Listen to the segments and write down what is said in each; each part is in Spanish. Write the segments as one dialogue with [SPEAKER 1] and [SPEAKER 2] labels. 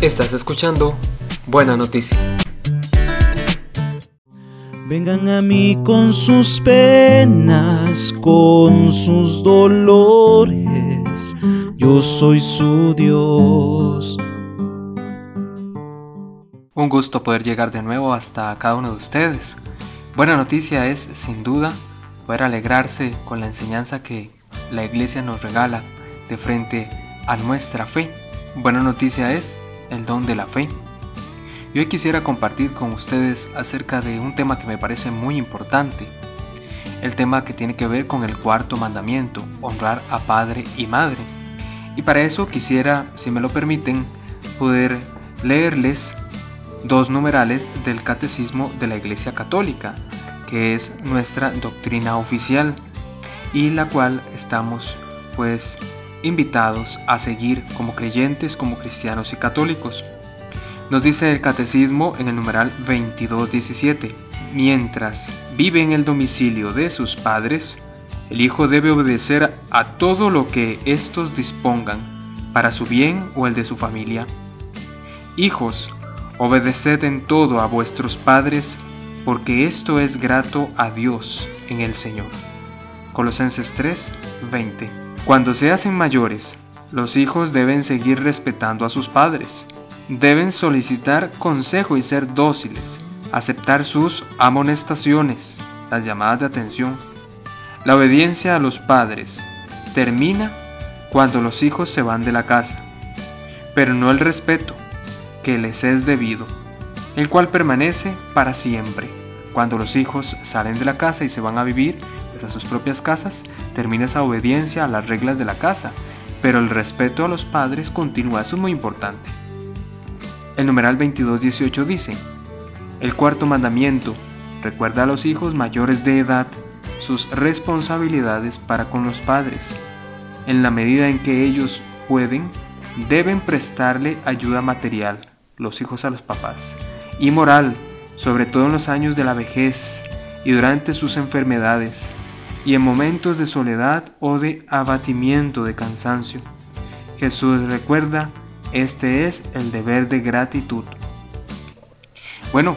[SPEAKER 1] Estás escuchando Buena Noticia.
[SPEAKER 2] Vengan a mí con sus penas, con sus dolores, yo soy su Dios.
[SPEAKER 1] Un gusto poder llegar de nuevo hasta cada uno de ustedes. Buena noticia es, sin duda, poder alegrarse con la enseñanza que la iglesia nos regala de frente a nuestra fe. Buena noticia es el don de la fe. Y hoy quisiera compartir con ustedes acerca de un tema que me parece muy importante. El tema que tiene que ver con el cuarto mandamiento, honrar a padre y madre. Y para eso quisiera, si me lo permiten, poder leerles dos numerales del Catecismo de la Iglesia Católica, que es nuestra doctrina oficial y la cual estamos pues invitados a seguir como creyentes, como cristianos y católicos. Nos dice el catecismo en el numeral 2217, mientras vive en el domicilio de sus padres, el hijo debe obedecer a todo lo que éstos dispongan para su bien o el de su familia. Hijos, obedeced en todo a vuestros padres, porque esto es grato a Dios en el Señor. Colosenses 3, 20. Cuando se hacen mayores, los hijos deben seguir respetando a sus padres deben solicitar consejo y ser dóciles, aceptar sus amonestaciones, las llamadas de atención. La obediencia a los padres termina cuando los hijos se van de la casa, pero no el respeto que les es debido, el cual permanece para siempre. Cuando los hijos salen de la casa y se van a vivir a sus propias casas, termina esa obediencia a las reglas de la casa, pero el respeto a los padres continúa, eso es muy importante. El numeral 2218 dice, el cuarto mandamiento recuerda a los hijos mayores de edad sus responsabilidades para con los padres. En la medida en que ellos pueden, deben prestarle ayuda material, los hijos a los papás, y moral, sobre todo en los años de la vejez y durante sus enfermedades, y en momentos de soledad o de abatimiento de cansancio. Jesús recuerda este es el deber de gratitud. Bueno,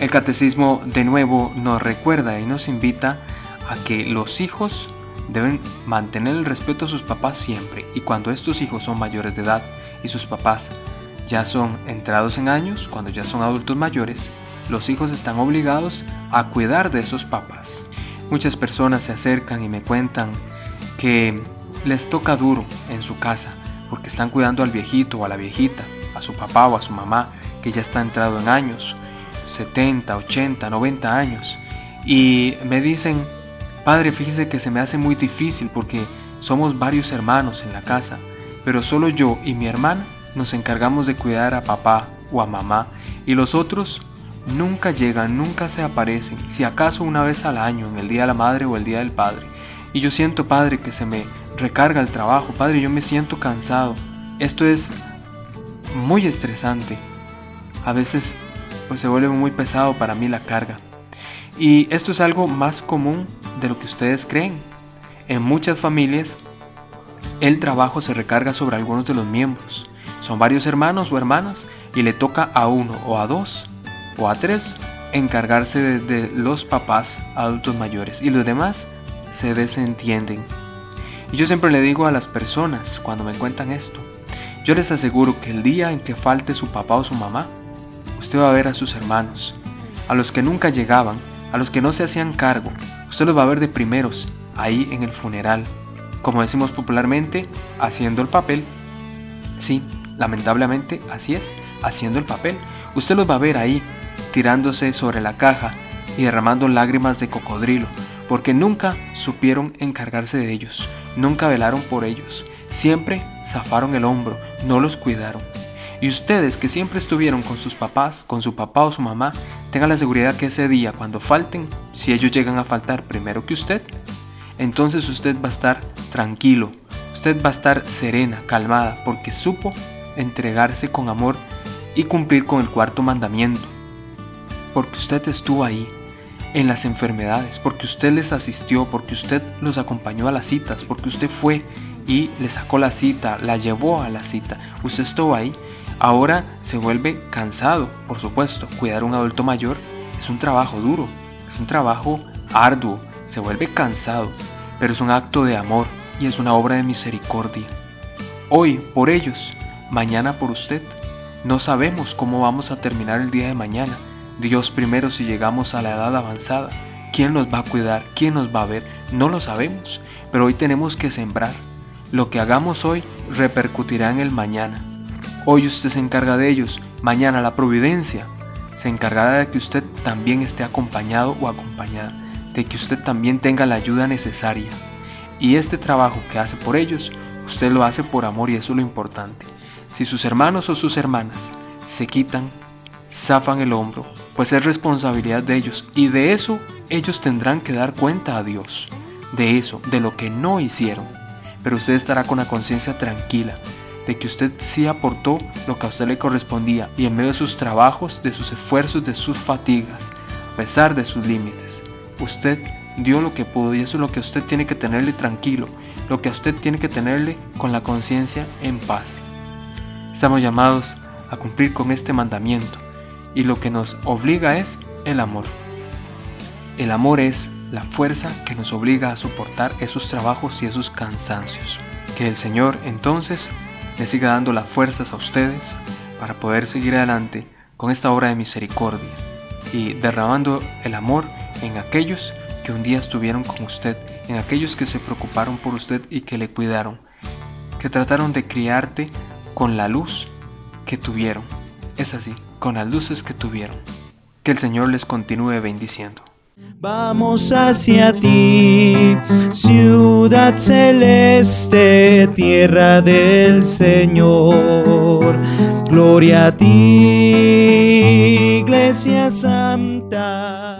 [SPEAKER 1] el catecismo de nuevo nos recuerda y nos invita a que los hijos deben mantener el respeto a sus papás siempre y cuando estos hijos son mayores de edad y sus papás ya son entrados en años, cuando ya son adultos mayores, los hijos están obligados a cuidar de esos papás. Muchas personas se acercan y me cuentan que les toca duro en su casa porque están cuidando al viejito o a la viejita, a su papá o a su mamá, que ya está entrado en años, 70, 80, 90 años. Y me dicen, padre, fíjese que se me hace muy difícil porque somos varios hermanos en la casa, pero solo yo y mi hermana nos encargamos de cuidar a papá o a mamá y los otros nunca llegan, nunca se aparecen, si acaso una vez al año, en el Día de la Madre o el Día del Padre. Y yo siento, Padre, que se me recarga el trabajo. Padre, yo me siento cansado. Esto es muy estresante. A veces pues se vuelve muy pesado para mí la carga. Y esto es algo más común de lo que ustedes creen. En muchas familias el trabajo se recarga sobre algunos de los miembros. Son varios hermanos o hermanas y le toca a uno o a dos o a tres encargarse de, los papás adultos mayores y los demás se desentienden. Y yo siempre le digo a las personas cuando me cuentan esto, yo les aseguro que el día en que falte su papá o su mamá, usted va a ver a sus hermanos, a los que nunca llegaban, a los que no se hacían cargo, usted los va a ver de primeros, ahí en el funeral, como decimos popularmente, haciendo el papel. Sí, lamentablemente así es, haciendo el papel. Usted los va a ver ahí, tirándose sobre la caja y derramando lágrimas de cocodrilo, porque nunca supieron encargarse de ellos, nunca velaron por ellos, siempre zafaron el hombro, no los cuidaron. Y ustedes que siempre estuvieron con sus papás, con su papá o su mamá, tengan la seguridad que ese día cuando falten, si ellos llegan a faltar primero que usted, entonces usted va a estar tranquilo, usted va a estar serena, calmada, porque supo entregarse con amor y cumplir con el cuarto mandamiento, porque usted estuvo ahí, en las enfermedades, porque usted les asistió, porque usted los acompañó a las citas, porque usted fue y le sacó la cita, la llevó a la cita, usted estuvo ahí. Ahora se vuelve cansado, por supuesto. Cuidar a un adulto mayor es un trabajo duro, es un trabajo arduo, se vuelve cansado, pero es un acto de amor y es una obra de misericordia. Hoy por ellos, mañana por usted. No sabemos cómo vamos a terminar el día de mañana. Dios primero si llegamos a la edad avanzada. ¿Quién nos va a cuidar? ¿Quién nos va a ver? No lo sabemos, pero hoy tenemos que sembrar. Lo que hagamos hoy repercutirá en el mañana. Hoy usted se encarga de ellos, mañana la providencia se encargará de que usted también esté acompañado o acompañada, de que usted también tenga la ayuda necesaria. Y este trabajo que hace por ellos, usted lo hace por amor y eso es lo importante. Si sus hermanos o sus hermanas se quitan, zafan el hombro, pues es responsabilidad de ellos y de eso ellos tendrán que dar cuenta a Dios, de eso, de lo que no hicieron. Pero usted estará con la conciencia tranquila de que usted sí aportó lo que a usted le correspondía y en medio de sus trabajos, de sus esfuerzos, de sus fatigas, a pesar de sus límites, usted dio lo que pudo y eso es lo que usted tiene que tenerle tranquilo, lo que usted tiene que tenerle con la conciencia en paz. Estamos llamados a cumplir con este mandamiento y lo que nos obliga es el amor. El amor es la fuerza que nos obliga a soportar esos trabajos y esos cansancios. Que el Señor entonces le siga dando las fuerzas a ustedes para poder seguir adelante con esta obra de misericordia y derramando el amor en aquellos que un día estuvieron con usted, en aquellos que se preocuparon por usted y que le cuidaron, que trataron de criarte con la luz que tuvieron. Es así, con las luces que tuvieron. Que el Señor les continúe bendiciendo.
[SPEAKER 2] Vamos hacia ti, ciudad celeste, tierra del Señor. Gloria a ti, iglesia santa.